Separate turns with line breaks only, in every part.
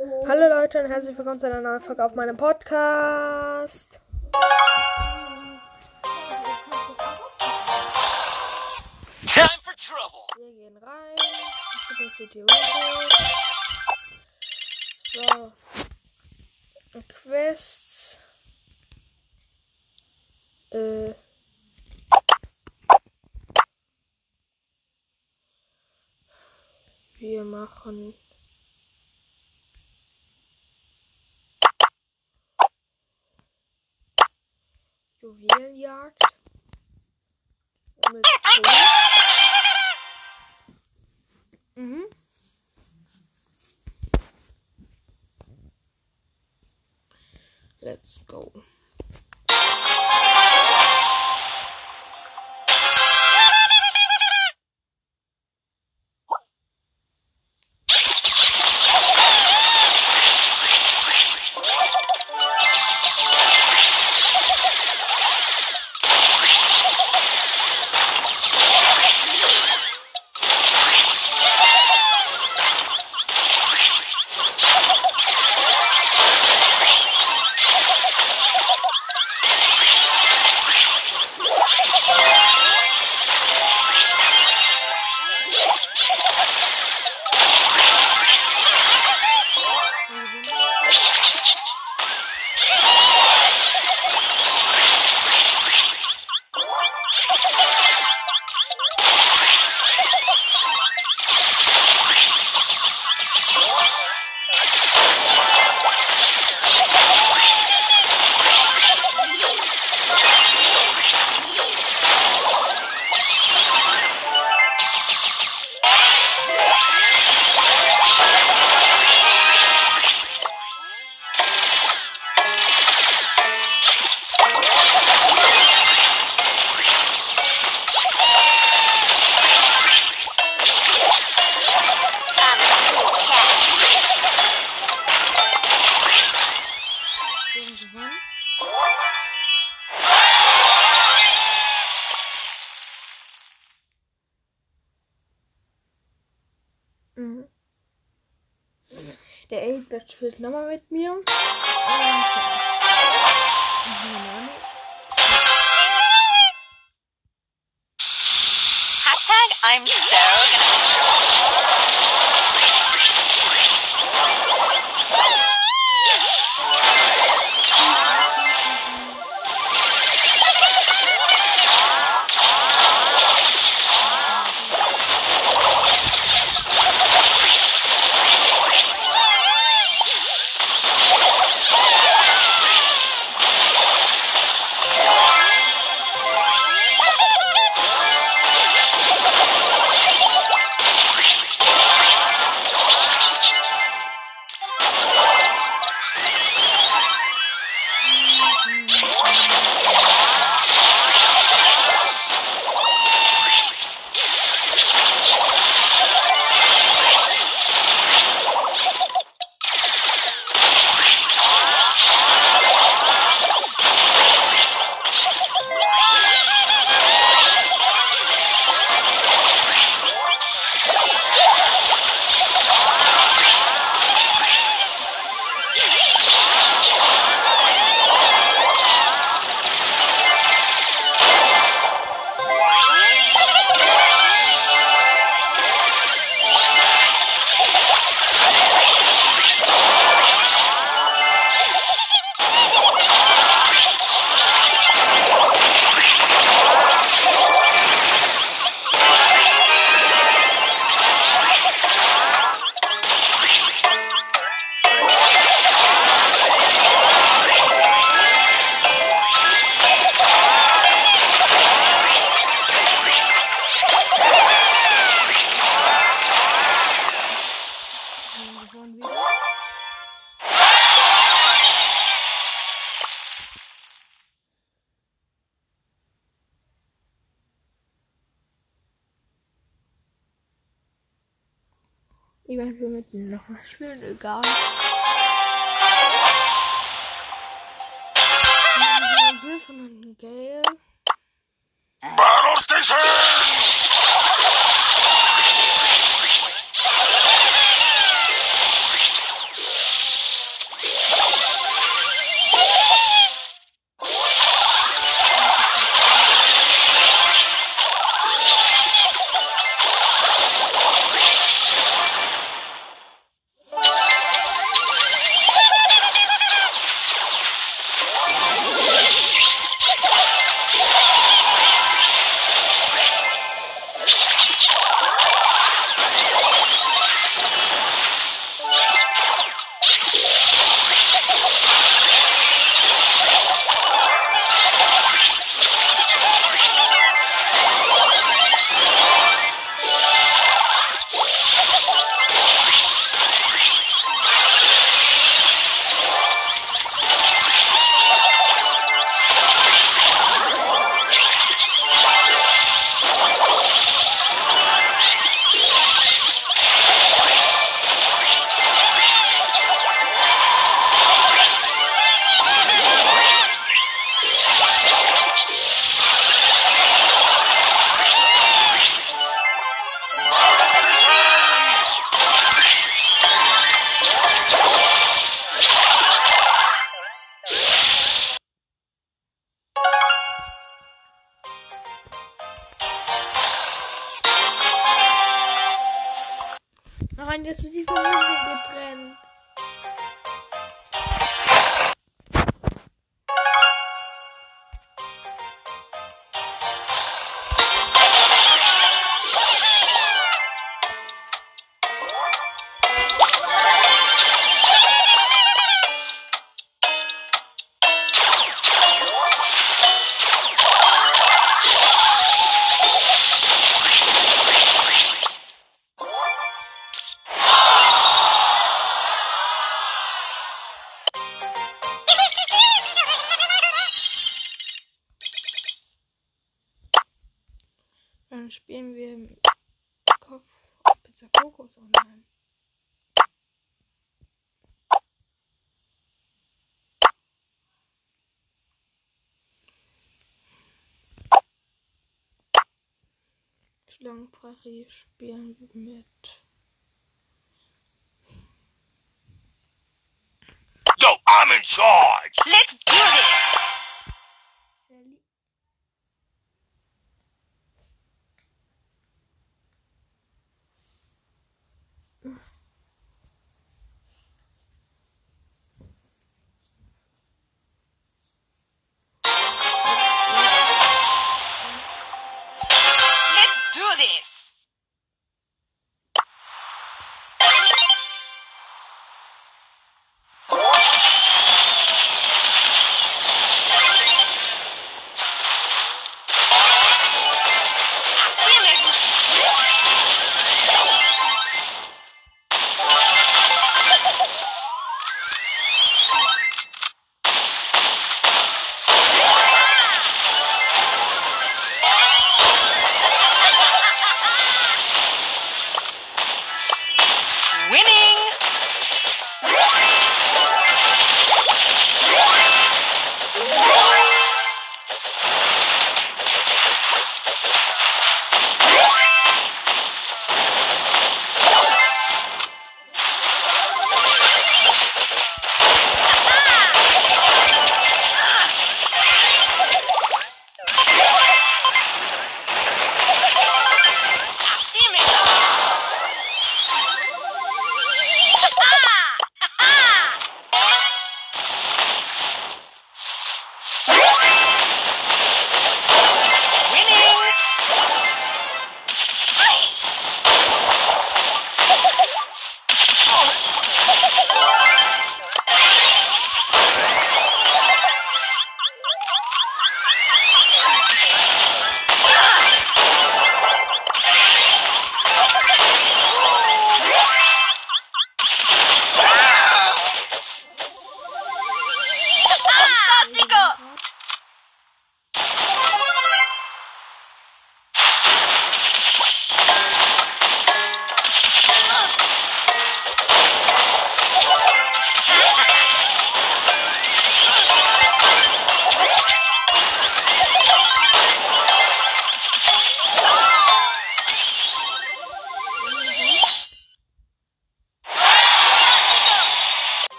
Hallo Leute und herzlich willkommen zu einer neuen Folge auf meinem Podcast.
Time for trouble.
Wir gehen rein. So. Quests. Äh. Wir machen. Juwelenjagd. Mit Mhm. Let's go. Spielt nochmal mit mir.
Hashtag I'm
Werde wir mit noch mal spielen, egal. Griffin und Gale.
Battle Station!
Pizza Kokos online. Schlangenprärie spielen mit.
Yo, I'm in charge.
Let's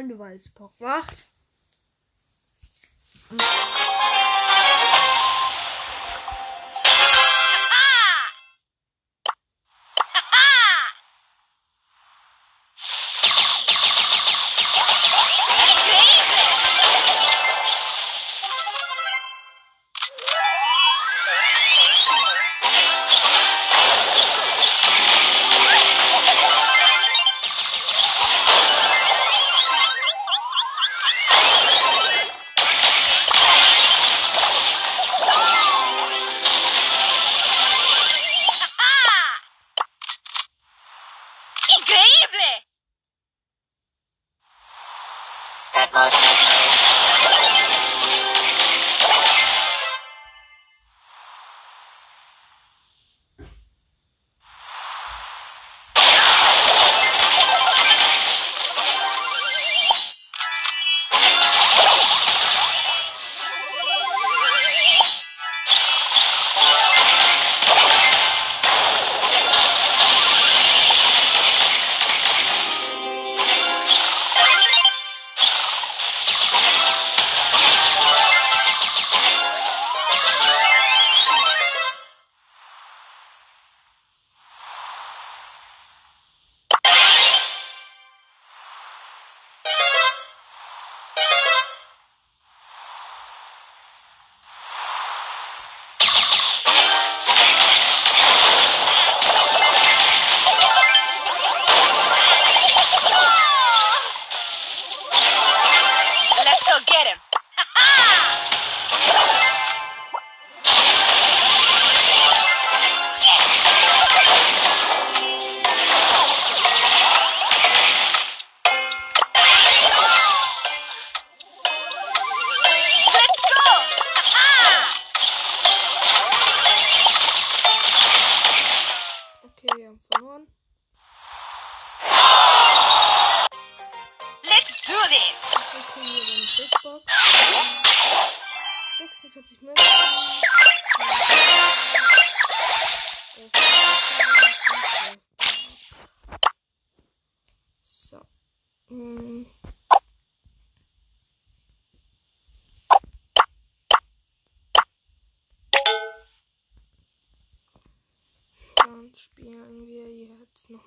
Runde, weil es Bock macht.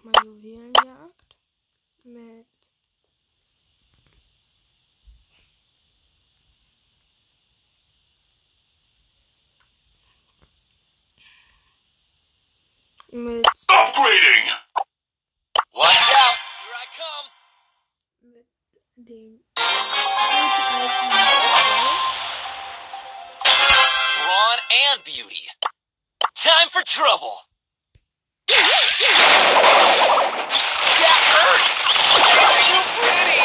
nochmal Juwelenjagd mit mit
Upgrading.
Watch out, here I come.
Mit dem
Brawn and beauty. Time for trouble. That hurts! You're too pretty!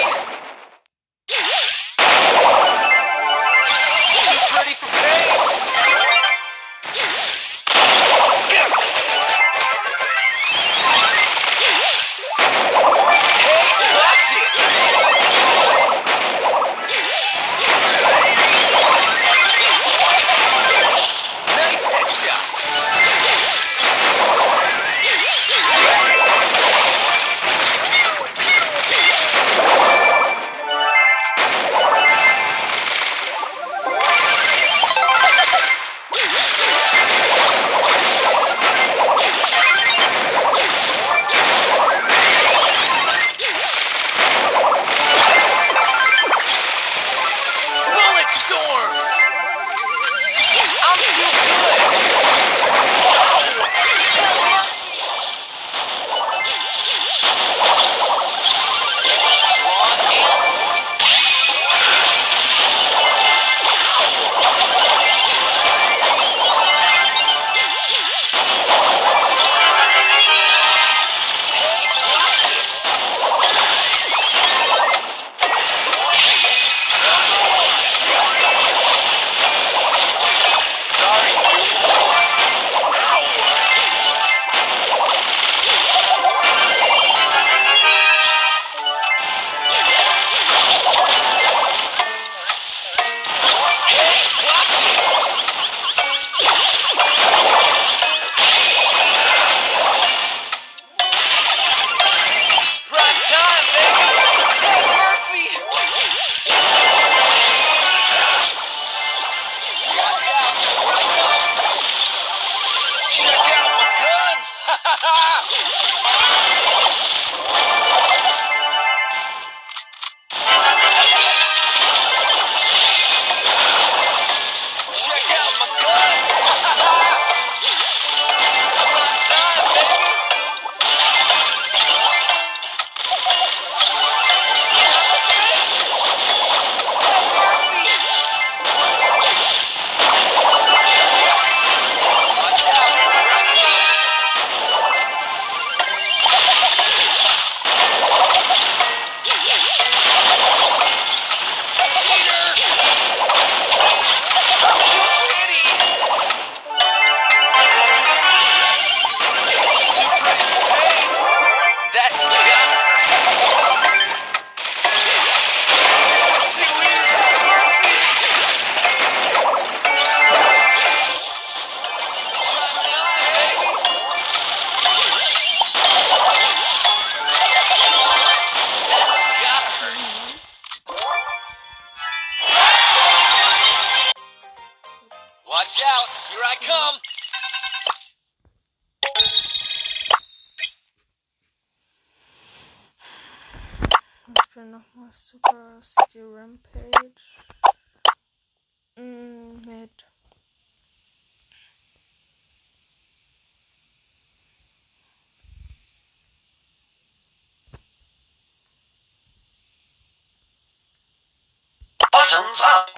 thumbs up.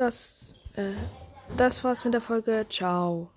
Das, äh, das war's mit der Folge. Ciao.